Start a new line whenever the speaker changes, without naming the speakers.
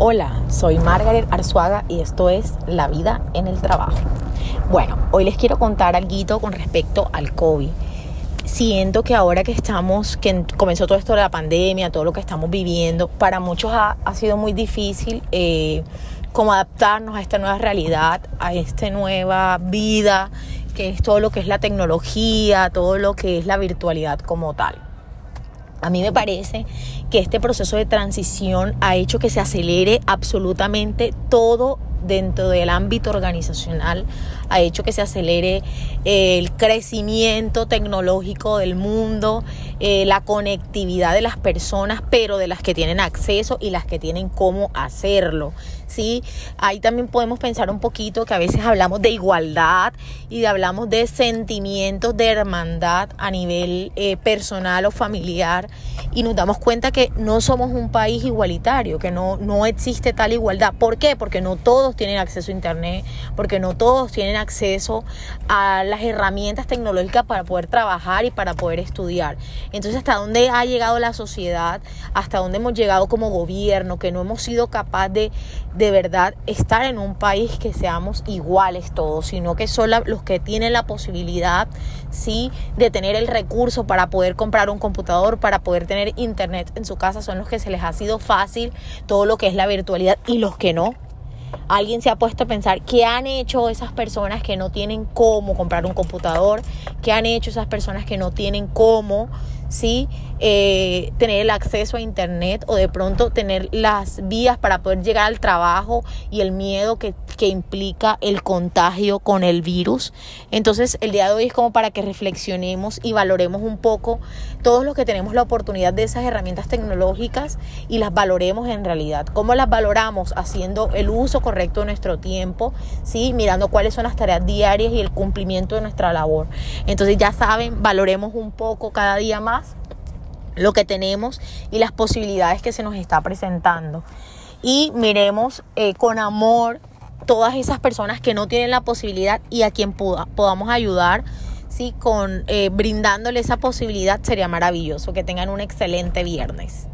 Hola, soy Margaret Arzuaga y esto es La vida en el trabajo. Bueno, hoy les quiero contar algo con respecto al COVID. Siento que ahora que estamos, que comenzó todo esto de la pandemia, todo lo que estamos viviendo, para muchos ha, sido muy difícil eh, como adaptarnos a esta nueva realidad, a esta nueva vida, que es todo lo que es la tecnología, todo lo que es la virtualidad como tal. A mí me parece que este proceso de transición ha hecho que se acelere absolutamente todo dentro del ámbito organizacional ha hecho que se acelere eh, el crecimiento tecnológico del mundo, eh, la conectividad de las personas, pero de las que tienen acceso y las que tienen cómo hacerlo. ¿Sí? Ahí también podemos pensar un poquito que a veces hablamos de igualdad y hablamos de sentimientos de hermandad a nivel eh, personal o familiar y nos damos cuenta que no somos un país igualitario, que no, no existe tal igualdad. ¿Por qué? Porque no todos tienen acceso a Internet, porque no todos tienen acceso a las herramientas tecnológicas para poder trabajar y para poder estudiar. Entonces, ¿hasta dónde ha llegado la sociedad? ¿Hasta dónde hemos llegado como gobierno? Que no hemos sido capaces de de verdad estar en un país que seamos iguales todos, sino que son los que tienen la posibilidad, sí, de tener el recurso para poder comprar un computador, para poder tener internet en su casa, son los que se les ha sido fácil todo lo que es la virtualidad y los que no, alguien se ha puesto a pensar qué han hecho esas personas que no tienen cómo comprar un computador, qué han hecho esas personas que no tienen cómo, ¿sí? Eh, tener el acceso a internet o de pronto tener las vías para poder llegar al trabajo y el miedo que, que implica el contagio con el virus. Entonces el día de hoy es como para que reflexionemos y valoremos un poco todos los que tenemos la oportunidad de esas herramientas tecnológicas y las valoremos en realidad. ¿Cómo las valoramos? Haciendo el uso correcto de nuestro tiempo, ¿sí? mirando cuáles son las tareas diarias y el cumplimiento de nuestra labor. Entonces ya saben, valoremos un poco cada día más lo que tenemos y las posibilidades que se nos está presentando. Y miremos eh, con amor todas esas personas que no tienen la posibilidad y a quien podamos ayudar, ¿sí? con eh, brindándole esa posibilidad sería maravilloso. Que tengan un excelente viernes.